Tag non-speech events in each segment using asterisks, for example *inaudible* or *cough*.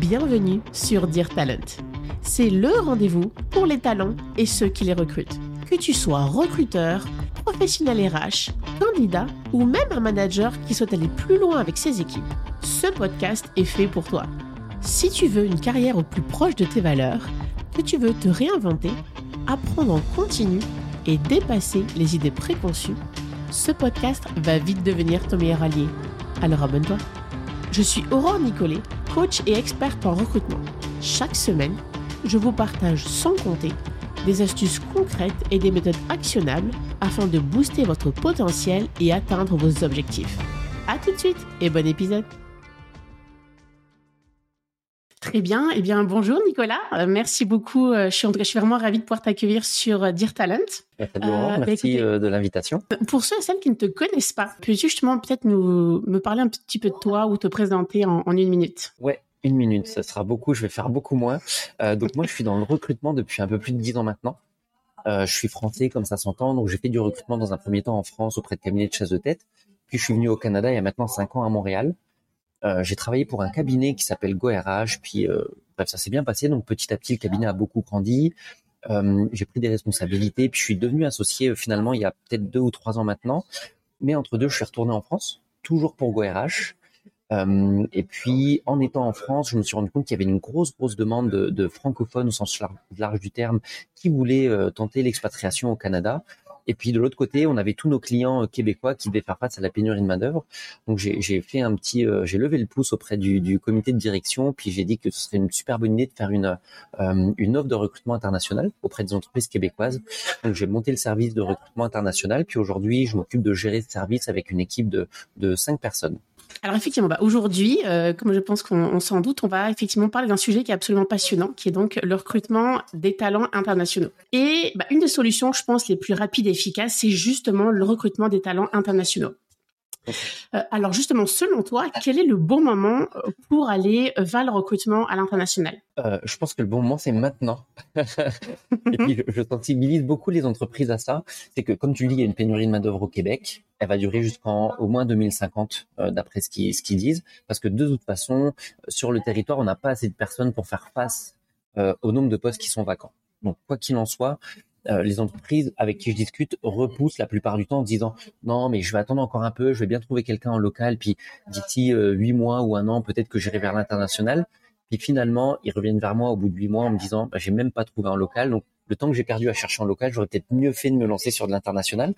Bienvenue sur Dear Talent. C'est le rendez-vous pour les talents et ceux qui les recrutent. Que tu sois recruteur, professionnel RH, candidat ou même un manager qui souhaite aller plus loin avec ses équipes, ce podcast est fait pour toi. Si tu veux une carrière au plus proche de tes valeurs, que tu veux te réinventer, apprendre en continu et dépasser les idées préconçues, ce podcast va vite devenir ton meilleur allié. Alors abonne-toi. Je suis Aurore Nicolet, coach et experte en recrutement. Chaque semaine, je vous partage sans compter des astuces concrètes et des méthodes actionnables afin de booster votre potentiel et atteindre vos objectifs. A tout de suite et bon épisode. Très bien. Eh bien, bonjour Nicolas. Euh, merci beaucoup. Euh, je, suis, je suis vraiment ravie de pouvoir t'accueillir sur euh, Dear Talent. merci de l'invitation. Pour ceux et celles qui ne te connaissent pas, peux-tu justement peut-être nous me parler un petit peu de toi ou te présenter en, une minute? Ouais, une minute, ça sera beaucoup. Je vais faire beaucoup moins. donc moi, je suis dans le recrutement depuis un peu plus de dix ans maintenant. je suis français, comme ça s'entend. Donc j'ai fait du recrutement dans un premier temps en France auprès de cabinets de chasse de tête. Puis je suis venu au Canada il y a maintenant cinq ans à Montréal. Euh, j'ai travaillé pour un cabinet qui s'appelle GoRH, puis euh, bref, ça s'est bien passé. Donc petit à petit, le cabinet a beaucoup grandi. Euh, j'ai pris des responsabilités, puis je suis devenu associé finalement il y a peut-être deux ou trois ans maintenant. Mais entre deux, je suis retourné en France, toujours pour GoRH. Euh, et puis, en étant en France, je me suis rendu compte qu'il y avait une grosse, grosse demande de, de francophones au sens large, du terme qui voulaient tenter l'expatriation au Canada. Et puis de l'autre côté, on avait tous nos clients euh, québécois qui devaient faire face à la pénurie de main d'œuvre. Donc j'ai fait un petit, euh, j'ai levé le pouce auprès du, comité de direction, puis j'ai dit que ce serait une super bonne idée de faire une euh, une offre de recrutement international auprès des entreprises québécoises. Donc j'ai monté le service de recrutement international, puis aujourd'hui je m'occupe de gérer ce service avec une équipe de de cinq personnes. Alors effectivement, bah, aujourd'hui, comme je pense qu'on s'en doute, on va effectivement parler d'un sujet qui est absolument passionnant, qui est donc le recrutement des talents internationaux. Et bah, une des solutions, je pense, les plus rapides et efficaces, c'est justement le recrutement des talents internationaux. Euh, alors justement, selon toi, quel est le bon moment euh, pour aller vers le recrutement à l'international? Euh, Je pense que le bon moment, c'est maintenant. *laughs* Et puis, je, sensibilise beaucoup les entreprises à ça. C'est que, comme tu le dis, il y a une pénurie de main-d'œuvre au Québec. Elle va durer jusqu'en au moins 2050, d'après ce qu'ils ce qu'ils disent. Parce que de toute façon, sur le territoire, on n'a pas assez de personnes pour faire face au nombre de postes qui sont vacants. Donc, quoi qu'il en soit, euh, les entreprises avec qui je discute repoussent la plupart du temps en disant non mais je vais attendre encore un peu, je vais bien trouver quelqu'un en local, puis d'ici euh, huit mois ou un an peut-être que j'irai vers l'international. Puis finalement ils reviennent vers moi au bout de huit mois en me disant bah, j'ai même pas trouvé un local donc le temps que j'ai perdu à chercher en local, j'aurais peut-être mieux fait de me lancer sur de l'international.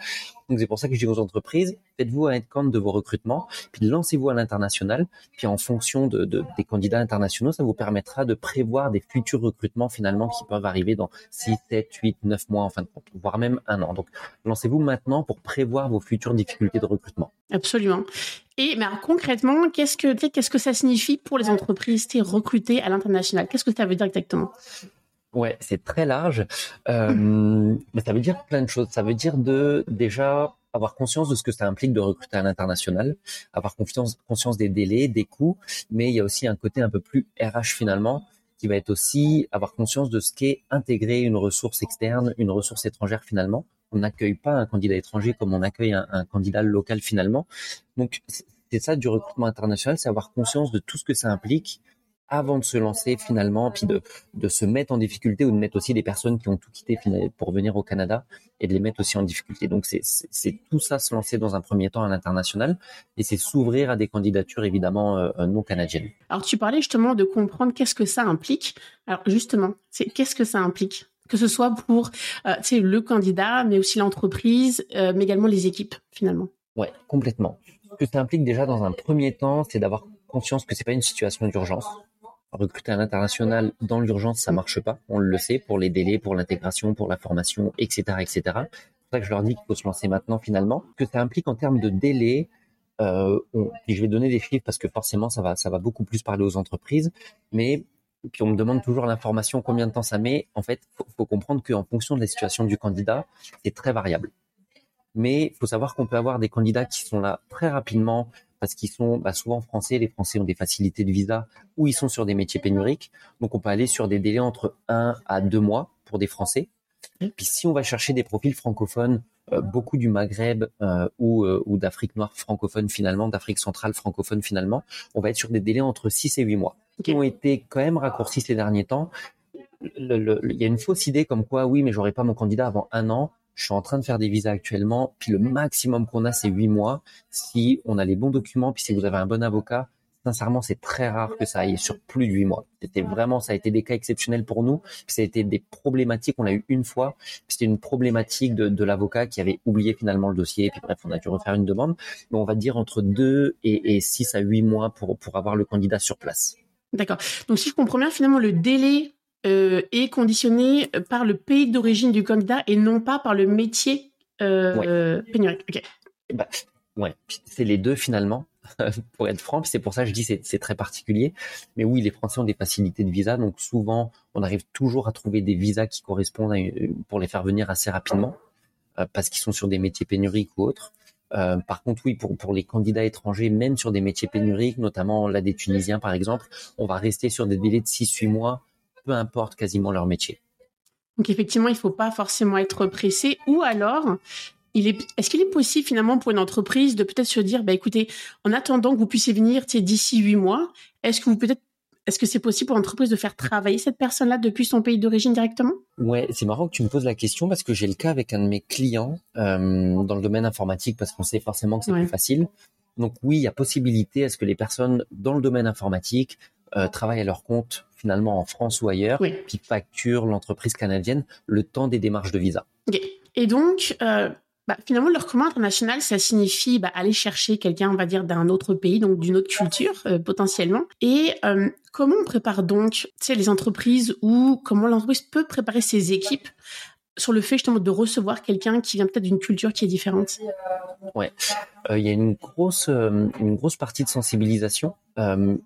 Donc c'est pour ça que je dis aux entreprises, faites-vous un compte de vos recrutements, puis lancez-vous à l'international. Puis en fonction de, des candidats internationaux, ça vous permettra de prévoir des futurs recrutements finalement qui peuvent arriver dans 6, 7, 8, 9 mois en fin de compte, voire même un an. Donc lancez-vous maintenant pour prévoir vos futures difficultés de recrutement. Absolument. Et mais concrètement, qu'est-ce que qu'est-ce que ça signifie pour les entreprises recruter à l'international? Qu'est-ce que ça veut dire exactement? Ouais, c'est très large. Euh, mais ça veut dire plein de choses. Ça veut dire de déjà avoir conscience de ce que ça implique de recruter à l'international, avoir confiance, conscience des délais, des coûts, mais il y a aussi un côté un peu plus RH finalement, qui va être aussi avoir conscience de ce qu'est intégrer une ressource externe, une ressource étrangère finalement. On n'accueille pas un candidat étranger comme on accueille un, un candidat local finalement. Donc c'est ça du recrutement international, c'est avoir conscience de tout ce que ça implique, avant de se lancer finalement, puis de, de se mettre en difficulté ou de mettre aussi des personnes qui ont tout quitté pour venir au Canada et de les mettre aussi en difficulté. Donc c'est tout ça se lancer dans un premier temps à l'international et c'est s'ouvrir à des candidatures évidemment euh, non canadiennes. Alors tu parlais justement de comprendre qu'est-ce que ça implique. Alors justement, c'est qu'est-ce que ça implique? Que ce soit pour euh, le candidat, mais aussi l'entreprise, euh, mais également les équipes finalement. Ouais, complètement. Ce que ça implique déjà dans un premier temps, c'est d'avoir conscience que c'est pas une situation d'urgence recruter à l'international dans l'urgence, ça marche pas. On le sait pour les délais, pour l'intégration, pour la formation, etc., etc. C'est pour ça que je leur dis qu'il faut se lancer maintenant finalement. Que ça implique en termes de délai, euh, je vais donner des chiffres parce que forcément ça va, ça va beaucoup plus parler aux entreprises, mais puis on me demande toujours l'information, combien de temps ça met. En fait, faut, faut comprendre qu'en fonction de la situation du candidat, c'est très variable. Mais il faut savoir qu'on peut avoir des candidats qui sont là très rapidement, parce qu'ils sont bah, souvent français, les Français ont des facilités de visa ou ils sont sur des métiers pénuriques. Donc on peut aller sur des délais entre 1 à 2 mois pour des Français. Puis si on va chercher des profils francophones, euh, beaucoup du Maghreb euh, ou, euh, ou d'Afrique noire francophone finalement, d'Afrique centrale francophone finalement, on va être sur des délais entre 6 et 8 mois. qui ont été quand même raccourcis ces derniers temps. Il y a une fausse idée comme quoi, oui, mais j'aurai pas mon candidat avant un an. Je suis en train de faire des visas actuellement, puis le maximum qu'on a, c'est huit mois. Si on a les bons documents, puis si vous avez un bon avocat, sincèrement, c'est très rare que ça aille sur plus de huit mois. C'était vraiment, ça a été des cas exceptionnels pour nous. ça a été des problématiques. On l'a eu une fois. C'était une problématique de, l'avocat qui avait oublié finalement le dossier. Puis bref, on a dû refaire une demande. Mais on va dire entre deux et, six à huit mois pour pour avoir le candidat sur place. D'accord. Donc si je comprends bien, finalement, le délai euh, est conditionné par le pays d'origine du candidat et non pas par le métier euh, pénurique. Ok. Bah, ouais, c'est les deux finalement. *laughs* pour être franc. C'est pour ça que je dis c'est c'est très particulier. Mais oui, les Français ont des facilités de visa, donc souvent on arrive toujours à trouver des visas qui correspondent pour les faire venir assez rapidement euh, parce qu'ils sont sur des métiers pénuriques ou autres. Euh, par contre, oui, pour, pour les candidats étrangers, même sur des métiers pénuriques, notamment là des Tunisiens par exemple, on va rester sur des délais de 6-8 mois, peu importe quasiment leur métier. Donc effectivement, il ne faut pas forcément être pressé. Ou alors, est-ce qu'il est possible finalement pour une entreprise de peut-être se dire, bah écoutez, en attendant que vous puissiez venir d'ici huit mois, est-ce que vous peut-être est-ce que c'est possible pour l'entreprise de faire travailler cette personne-là depuis son pays d'origine directement? Ouais, c'est marrant que tu me poses la question parce que j'ai le cas avec un de mes clients euh, dans le domaine informatique parce qu'on sait forcément que c'est plus facile. Donc oui, il y a possibilité à ce que les personnes dans le domaine informatique euh, travaillent à leur compte finalement en France ou ailleurs, puis facturent l'entreprise canadienne le temps des démarches de visa. Et donc, euh, bah, finalement, le recrutement international, ça signifie bah, aller chercher quelqu'un, on va dire, d'un autre pays, donc d'une autre culture euh, potentiellement. Et euh, comment on prépare donc, tu les entreprises ou comment l'entreprise peut préparer ses équipes sur le fait justement de recevoir quelqu'un qui vient peut-être d'une culture qui est différente. Ouais, euh, il y a une grosse une grosse partie de sensibilisation,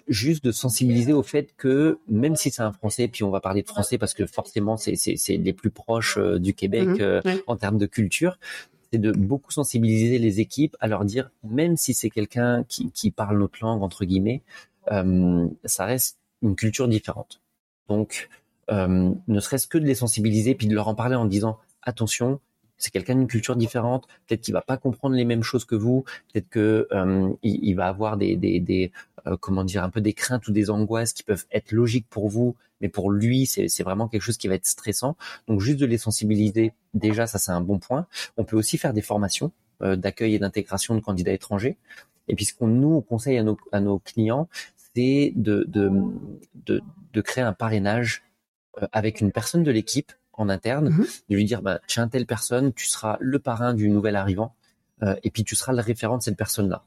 juste de sensibiliser au fait que même si c'est un Français, puis on va parler de Français parce que forcément c'est c'est les plus proches du Québec mmh en termes de culture, c'est de beaucoup sensibiliser les équipes à leur dire, même si c'est quelqu'un qui, qui, parle notre langue entre guillemets, euh, ça reste une culture différente. Donc, euh, ne serait-ce que de les sensibiliser puis de leur en parler en disant attention, c'est quelqu'un d'une culture différente, peut-être qu'il va pas comprendre les mêmes choses que vous, peut-être que euh, va avoir des, des, des euh, comment dire un peu des craintes ou des angoisses qui peuvent être logiques pour vous, mais pour lui c'est vraiment quelque chose qui va être stressant. Donc juste de les sensibiliser, déjà ça c'est un bon point. On peut aussi faire des formations d'accueil et d'intégration de candidats étrangers. Et puis ce qu'on nous conseille à nos, clients, c'est de, créer un parrainage avec une personne de l'équipe en interne, mhm. de lui dire, bah, tiens, telle personne, tu seras le parrain du nouvel arrivant, euh, et puis tu seras le référent de cette personne-là.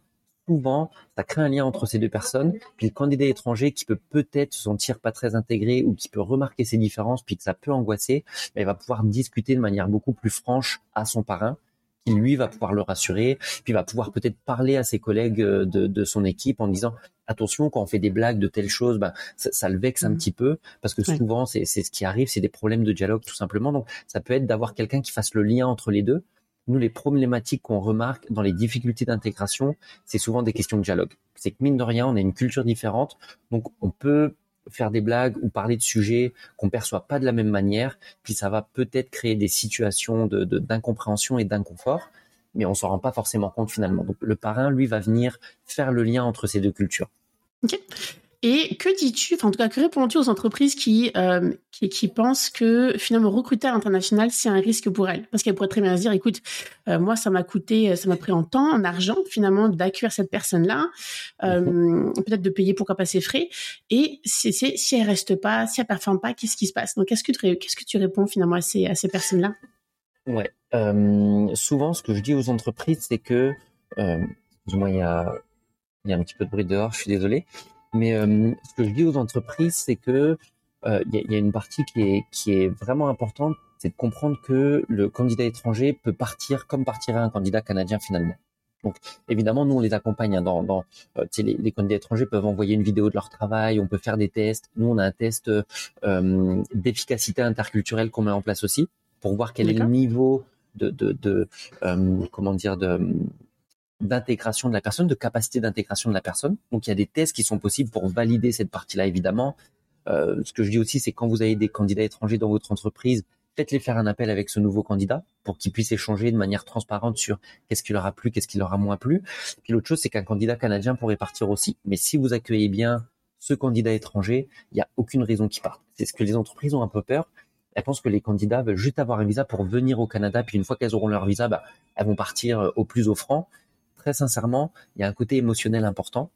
Souvent, ça crée un lien entre ces deux personnes, puis le candidat étranger qui peut peut-être se sentir pas très intégré ou qui peut remarquer ces différences, puis que ça peut angoisser, bah, il va pouvoir discuter de manière beaucoup plus franche à son parrain, qui lui va pouvoir le rassurer, puis va pouvoir peut-être parler à ses collègues euh, de, de, son équipe en disant attention quand on fait des blagues de telle chose, ben ça, ça le vexe un mmh. petit peu parce que souvent c'est ce qui arrive, c'est des problèmes de dialogue tout simplement. Donc ça peut être d'avoir quelqu'un qui fasse le lien entre les deux. Nous, les problématiques qu'on remarque dans les difficultés d'intégration, c'est souvent des questions de dialogue. C'est que mine de rien, on a une culture différente, donc on peut faire des blagues ou parler de sujets qu'on perçoit pas de la même manière, puis ça va peut-être créer des situations de d'incompréhension et d'inconfort, mais on s'en rend pas forcément compte finalement. Donc le parrain, lui, va venir faire le lien entre ces deux cultures. Et que dis-tu, enfin en tout cas, que réponds-tu aux entreprises qui, euh, qui, qui pensent que finalement recruter à l'international c'est un risque pour elles, parce qu'elles pourraient très bien se dire, écoute, euh, moi ça m'a coûté, ça m'a pris en temps, en argent finalement d'accueillir cette personne-là, euh, mhm. peut-être de payer pourquoi pas ses frais, et si, elle reste pas, si elle performe pas, qu'est-ce qui se passe? Donc qu'est-ce que tu qu'est-ce que tu réponds finalement à ces à ces personnes-là? Ouais, euh, souvent ce que je dis aux entreprises c'est que, euh, du moins il y a il y a un petit peu de bruit dehors, je suis désolé. Mais euh, ce que je dis aux entreprises, c'est que euh, il y, y, a une partie qui est, qui est vraiment importante, c'est de comprendre que le candidat étranger peut partir comme partirait un candidat canadien finalement. Donc évidemment, nous on les accompagne hein, dans, dans euh, les, les, candidats étrangers peuvent envoyer une vidéo de leur travail, on peut faire des tests. Nous on a un test euh, d'efficacité interculturelle qu'on met en place aussi pour voir quel est le niveau de, de, de euh, comment dire de d'intégration de la personne, de capacité d'intégration de la personne. Donc il y a des tests qui sont possibles pour valider cette partie-là, évidemment. Euh, ce que je dis aussi, c'est quand vous avez des candidats étrangers dans votre entreprise, faites-les faire un appel avec ce nouveau candidat pour qu'ils puissent échanger de manière transparente sur qu'est-ce qui leur a plu, qu'est-ce qui leur a moins plu. Puis l'autre chose, c'est qu'un candidat canadien pourrait partir aussi. Mais si vous accueillez bien ce candidat étranger, il n'y a aucune raison qu'il parte. C'est ce que les entreprises ont un peu peur. Elles pensent que les candidats veulent juste avoir un visa pour venir au Canada, puis une fois qu'elles auront leur visa, bah, elles vont partir euh, au plus offrant. Très sincèrement, il y a un côté émotionnel important,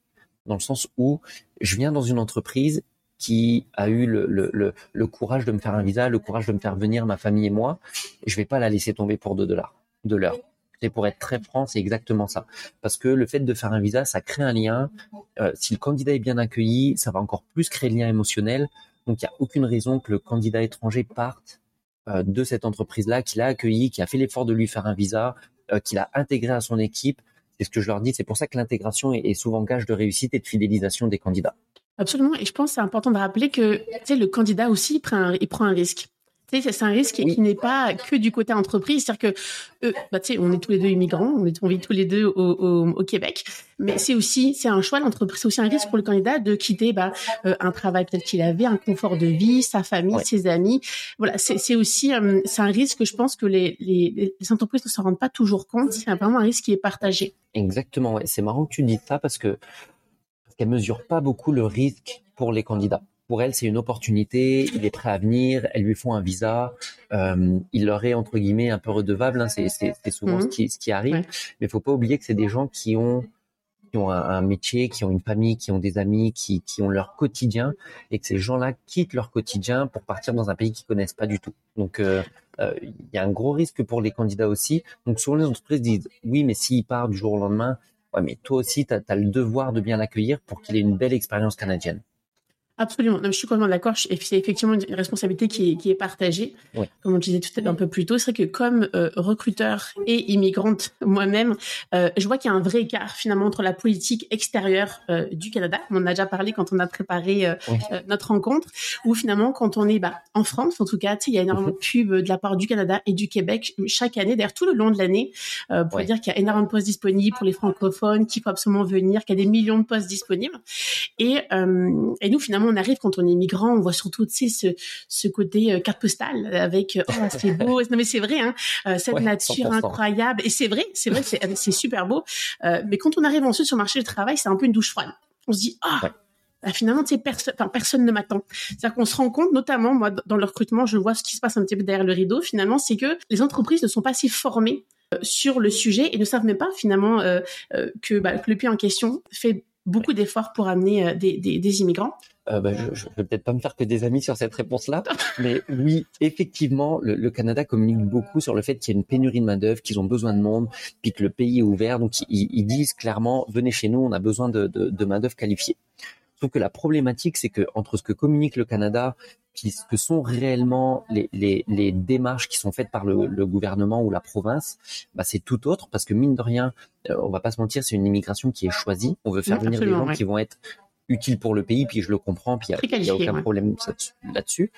dans le sens où je viens dans une entreprise qui a eu le, courage de me faire un visa, le courage de me faire venir ma famille et moi, je vais pas la laisser tomber pour 2 dollars de l'heure. Et pour être très franc, c'est exactement ça. Parce que le fait de faire un visa, ça crée un lien. Euh, si le candidat est bien accueilli, ça va encore plus créer le lien émotionnel. Donc il n'y a aucune raison que le candidat étranger parte euh, de cette entreprise-là, qu'il a accueilli, qui a fait l'effort de lui faire un visa, euh, qu'il a intégré à son équipe. C'est ce que je leur dis. C'est pour ça que l'intégration est, souvent gage de réussite et de fidélisation des candidats. Absolument. Et je pense que c'est important de rappeler que le candidat aussi il prend un risque. C'est un risque qui n'est pas que du côté entreprise. C'est-à-dire que, bah, on est tous les deux immigrants, on, est, on vit tous les deux au, au, Québec, mais c'est aussi, c'est un choix l'entreprise, c'est aussi un risque pour le candidat de quitter bah, euh, un travail peut-être qu'il avait, un confort de vie, sa famille, ses amis. Voilà, c'est aussi, euh, c'est un risque que je pense que les, les, les entreprises ne s'en rendent pas toujours compte. C'est vraiment un risque qui est partagé. Exactement. Ouais. C'est marrant que tu dises ça parce que qu'elle mesure pas beaucoup le risque pour les candidats. Pour elle, c'est une opportunité. Il est prêt à venir. Elles lui font un visa. Euh, il leur est entre guillemets un peu redevable. Hein, c'est, souvent ce, mhm. qui, ce qui arrive. Mais il faut pas oublier que c'est des gens qui ont qui ont un, métier, qui ont une famille, qui ont des amis, qui, qui ont leur quotidien, et que ces gens-là quittent leur quotidien pour partir dans un pays qu'ils connaissent pas du tout. Donc euh, euh, il y a un gros risque pour les candidats aussi. Donc souvent les entreprises disent oui, mais s'il part du jour au lendemain, ouais, mais toi aussi, tu as, le devoir de bien l'accueillir pour qu'il ait une belle expérience canadienne. Absolument. Non, je suis complètement d'accord. C'est effectivement une responsabilité qui est, qui est partagée. Comme on disait tout à l'heure un peu plus tôt, c'est vrai que comme euh, recruteur et immigrante *laughs* moi-même, euh, je vois qu'il y a un vrai écart finalement entre la politique extérieure euh, du Canada. On en a déjà parlé quand on a préparé notre rencontre, où finalement quand on est bah, en France, en tout cas, il y a énormément de pubs de la part du Canada et du Québec chaque année, d'ailleurs tout le long de l'année, pour dire qu'il y a énormément de postes disponibles pour les francophones, qu'il faut absolument venir, qu'il y a des millions de postes disponibles. Et, et nous finalement on arrive quand on est migrant, on voit surtout tu sais ce, ce côté euh, carte postale avec euh, oh c'est beau, *laughs* non mais c'est vrai hein, euh, cette nature incroyable et c'est vrai, c'est vrai, c'est super beau. mais quand on arrive ensuite sur le marché du travail, c'est un peu une douche froide. On se dit ah. Bah, finalement, personne, enfin, personne ne m'attend. C'est-à-dire qu'on se rend compte, notamment moi, dans le recrutement, je vois ce qui se passe un petit peu derrière le rideau. Finalement, c'est que les entreprises ne sont pas assez formées sur le sujet et ne savent même pas finalement que, bah, que le pays en question fait beaucoup d'efforts pour amener des, des, des immigrants. Euh, bah, je, je vais peut-être pas me faire que des amis sur cette réponse-là, mais oui, effectivement, le, le, Canada communique beaucoup sur le fait qu'il y a une pénurie de main d'œuvre, qu'ils ont besoin de monde, puis que le pays est ouvert. Donc ils, ils disent clairement, venez chez nous, on a besoin de, de, de main d'œuvre qualifiée. Sauf que la problématique, c'est que entre ce que communique le Canada, puis ce que sont réellement les, les, les démarches qui sont faites par le, le gouvernement ou la province, bah c'est tout autre parce que mine de rien, euh, on va pas se mentir, c'est une immigration qui est choisie. On veut faire venir des gens qui vont être utile pour le pays, puis je le comprends, puis il n'y a, aucun problème là-dessus.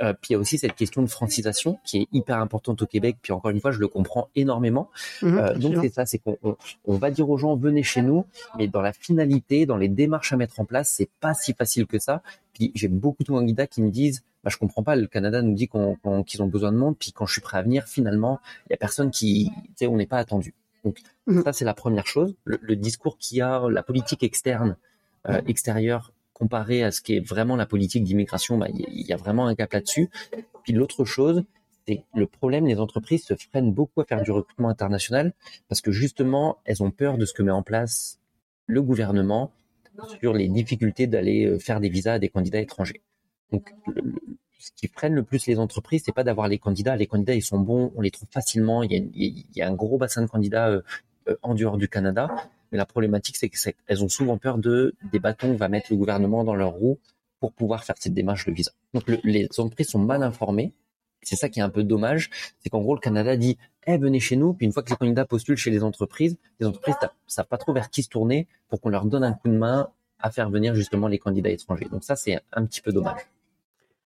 Euh, puis il y a aussi cette question de francisation qui est hyper importante au Québec. Puis encore une fois, je le comprends énormément. Mhm, euh, donc c'est ça, c'est qu'on on, va dire aux gens venez chez nous, mais dans la finalité, dans les démarches à mettre en place, c'est pas si facile que ça. Puis j'ai beaucoup de candidats qui me disent bah, je comprends pas. Le Canada nous dit qu'ils ont besoin de monde, puis quand je suis prêt à venir, finalement, il y a personne qui, tu sais, on n'est pas attendu. Donc mhm. ça, c'est la première chose. Le, le discours qu'il y a, la politique externe euh, extérieur comparé à ce qui est vraiment la politique d'immigration, bah, il y, a vraiment un gap là-dessus. Puis l'autre chose, c'est le problème, les entreprises se freinent beaucoup à faire du recrutement international parce que justement, elles ont peur de ce que met en place le gouvernement sur les difficultés d'aller euh, faire des visas à des candidats étrangers. Donc, ce qui freine le plus les entreprises, c'est pas d'avoir les candidats. Les candidats, ils sont bons, on les trouve facilement. Il y a, il y a un gros bassin de candidats euh, en dehors du Canada. Mais la problématique, c'est qu'elles ont souvent peur de des bâtons va mettre le gouvernement dans leur roue pour pouvoir faire cette démarche de visa. Donc les entreprises sont mal informées. C'est ça qui est un peu dommage, c'est qu'en gros le Canada dit eh venez chez nous, puis une fois que les candidats postulent chez les entreprises, les entreprises savent pas trop vers qui se tourner pour qu'on leur donne un coup de main à faire venir justement les candidats étrangers. Donc ça c'est un petit peu dommage.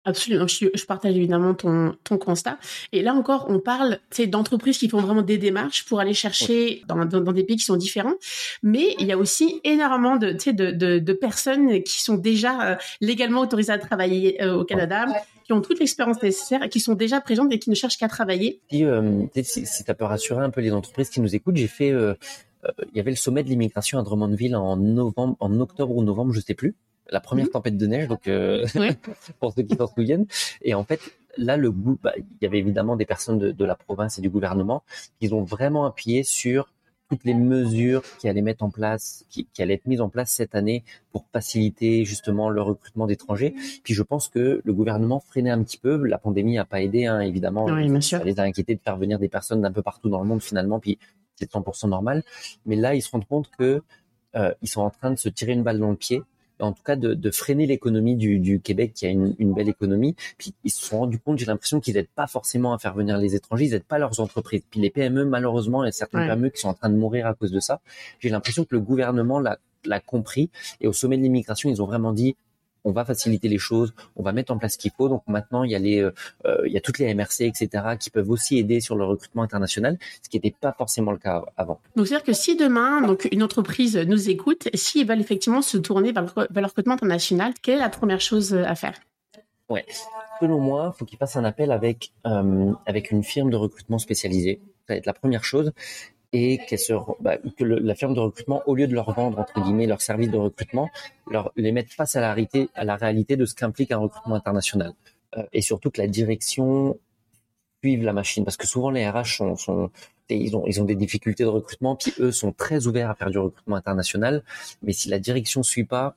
Absolument, je, je, partage évidemment ton, ton constat. Et là encore, on parle d'entreprises qui font vraiment des démarches pour aller chercher dans, dans, des pays qui sont différents. Mais il y a aussi énormément de, de, de, de personnes qui sont déjà euh, légalement autorisées à travailler euh, au Canada, qui ont toute l'expérience nécessaire et qui sont déjà présentes et qui ne cherchent qu'à travailler. Si, euh, si, si rassurer un peu les entreprises qui nous écoutent, j'ai fait... il y avait le sommet de l'immigration à Drummondville en novembre, en octobre ou novembre, je sais plus. La première Mhm. tempête de neige, donc euh, *laughs* *laughs* pour ceux qui s'en souviennent. Et en fait, là, le goût, bah, il y avait évidemment des personnes de, de la province et du gouvernement qui ont vraiment appuyé sur toutes les mesures qui allaient mettre en place, qui, qui allaient être mises en place cette année pour faciliter justement le recrutement d'étrangers. Puis je pense que le gouvernement freinait un petit peu. La pandémie n'a pas aidé, hein, évidemment. Oui, bien sûr. Ça les a inquiétés de faire venir des personnes d'un peu partout dans le monde finalement. Puis c'est 100% normal. Mais là, ils se rendent compte que euh, ils sont en train de se tirer une balle dans le pied. En tout cas, de, de freiner l'économie du, du Québec, qui a une, une belle économie. Puis ils se sont rendus compte, j'ai l'impression qu'ils n'aident pas forcément à faire venir les étrangers, ils n'aident pas leurs entreprises. Puis les PME, malheureusement, il y a certaines Ouais. PME qui sont en train de mourir à cause de ça. J'ai l'impression que le gouvernement l'a l'a compris et au sommet de l'immigration, ils ont vraiment dit on va faciliter les choses, on va mettre en place ce qu'il faut. Donc maintenant, il y a les, euh, euh, il y a toutes les MRC, etc., qui peuvent aussi aider sur le recrutement international, ce qui n'était pas forcément le cas avant. Donc, c'est-à-dire que si demain, donc, une entreprise nous écoute, s'ils veulent effectivement se tourner vers le, vers le recrutement international, quelle est la première chose à faire? Ouais. Selon moi, faut qu'ils fassent un appel avec euh, avec une firme de recrutement spécialisée. Ça va être la première chose. Et bah, que la firme de recrutement, au lieu de leur vendre entre guillemets leur service de recrutement, leur les mettre face à la réalité, de ce qu'implique un recrutement international. Euh, et surtout que la direction suive la machine, parce que souvent les RH ils ont ils ont des difficultés de recrutement, puis eux sont très ouverts à faire du recrutement international. Mais si la direction suit pas,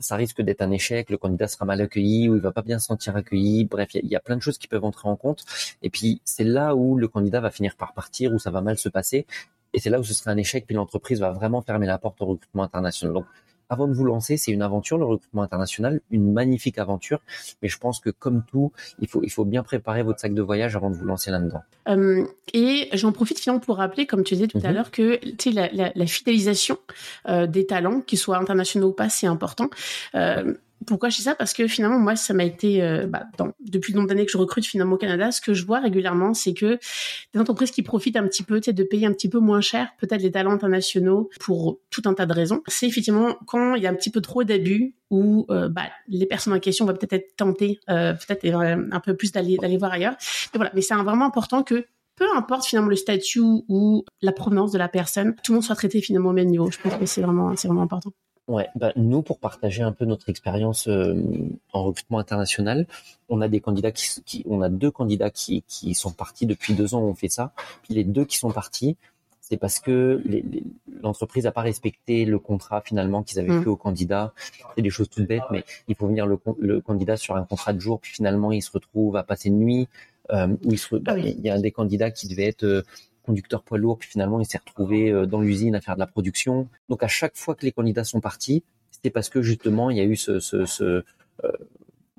ça risque d'être un échec, le candidat sera mal accueilli ou il va pas bien se sentir accueilli. Bref, il y, a- plein de choses qui peuvent entrer en compte. Et puis, c'est là où le candidat va finir par partir, où ça va mal se passer. Et c'est là où ce sera un échec, puis l'entreprise va vraiment fermer la porte au recrutement international. Avant de vous lancer, c'est une aventure, le recrutement international, une magnifique aventure. Mais je pense que comme tout, il faut, il faut bien préparer votre sac de voyage avant de vous lancer là-dedans. Euh, et j'en profite finalement pour rappeler, comme tu disais tout à Mhm. l'heure, que la, la, la fidélisation euh, des talents, qu'ils soient internationaux ou pas, c'est important. Euh, pourquoi je dis ça? Parce que finalement, moi, ça m'a été, euh, bah, dans, depuis le nombre d'années que je recrute finalement au Canada, ce que je vois régulièrement, c'est que des entreprises qui profitent un petit peu, de payer un petit peu moins cher, peut-être les talents internationaux, pour tout un tas de raisons, c'est effectivement quand il y a un petit peu trop d'abus où euh, bah, les personnes en question vont peut-être être tentées, euh, peut-être euh, un peu plus d'aller d'aller voir ailleurs. Mais voilà, mais c'est vraiment important que peu importe finalement le statut ou la provenance de la personne, tout le monde soit traité finalement au même niveau. Je pense que c'est vraiment, c'est vraiment important. Ouais, bah, nous, pour partager un peu notre expérience euh, en recrutement international, on a des candidats qui, qui on a deux candidats qui, qui sont partis depuis deux ans, on fait ça. Puis les deux qui sont partis, c'est parce que l'entreprise n'a pas respecté le contrat finalement qu'ils avaient Mm. fait au candidat. C'est des choses toutes bêtes, mais il faut venir le, le candidat sur un contrat de jour, puis finalement il se retrouve à passer une nuit. Euh, où il, se, bah, Ah oui. il y a un des candidats qui devait être euh, conducteur poids lourd, puis finalement il s'est retrouvé euh, dans l'usine à faire de la production. Donc à chaque fois que les candidats sont partis, c'était parce que justement il y a eu ce, euh,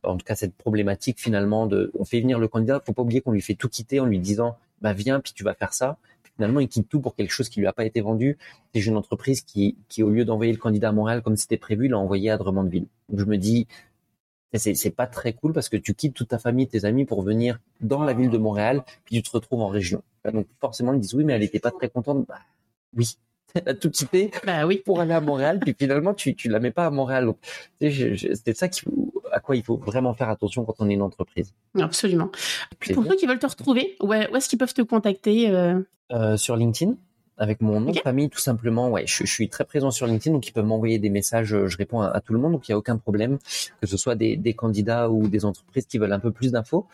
en tout cas cette problématique finalement de, on fait venir le candidat, faut pas oublier qu'on lui fait tout quitter en lui disant, bah viens puis tu vas faire ça. Finalement il quitte tout pour quelque chose qui lui a pas été vendu. C'est une entreprise qui, qui au lieu d'envoyer le candidat à Montréal comme c'était prévu, l'a envoyé à Drummondville. Donc je me dis, c'est c'est pas très cool parce que tu quittes toute ta famille, tes amis pour venir dans la ville de Montréal, puis tu te retrouves en région. Donc forcément ils disent oui mais elle était pas très contente. Bah, oui, *laughs* elle a tout quitté Bah oui. pour aller à Montréal, puis finalement tu tu la mets pas à Montréal. C'est ça faut- à quoi il faut vraiment faire attention quand on est une entreprise. Absolument. Puis pour ceux qui veulent te retrouver, où est-ce qu'ils peuvent te contacter euh, Euh, sur LinkedIn avec mon nom de famille tout simplement. Ouais, je, je suis très présent sur LinkedIn, donc ils peuvent m'envoyer des messages. euh, Je réponds à, à tout le monde, donc il y a aucun problème que ce soit des, des candidats ou des entreprises qui veulent un peu plus d'infos.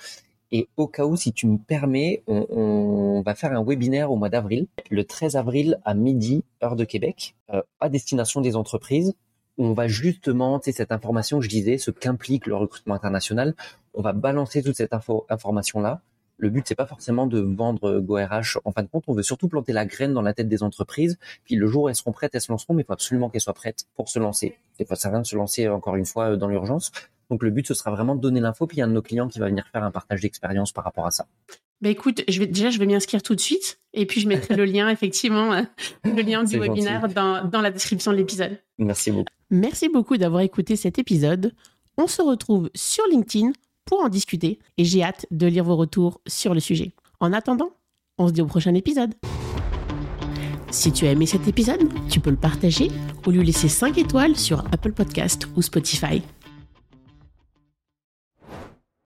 Et au cas où, si tu me permets, on, va faire un webinaire au mois d'avril, le 13 avril à midi, heure de Québec, euh, à destination des entreprises, où on va justement, tu sais, cette information que je disais, ce qu'implique le recrutement international, on va balancer toute cette info, information-là. Le but, c'est pas forcément de vendre GoRH. En fin de compte, on veut surtout planter la graine dans la tête des entreprises. Puis le jour où elles seront prêtes, elles se lanceront, mais il faut absolument qu'elles soient prêtes pour se lancer. Des fois, ça rien de se lancer encore une fois euh, dans l'urgence. Donc le but, ce sera vraiment de donner l'info, puis il y a un de nos clients qui va venir faire un partage d'expérience par rapport à ça. Bah écoute, je vais déjà je vais m'y inscrire tout de suite et puis je mettrai le lien effectivement euh, *laughs* le lien du webinaire dans, dans la description de l'épisode. Merci beaucoup. Merci beaucoup d'avoir écouté cet épisode. On se retrouve sur LinkedIn pour en discuter et j'ai hâte de lire vos retours sur le sujet. En attendant, on se dit au prochain épisode. Si tu as aimé cet épisode, tu peux le partager ou lui laisser 5 étoiles sur Apple Podcast ou Spotify.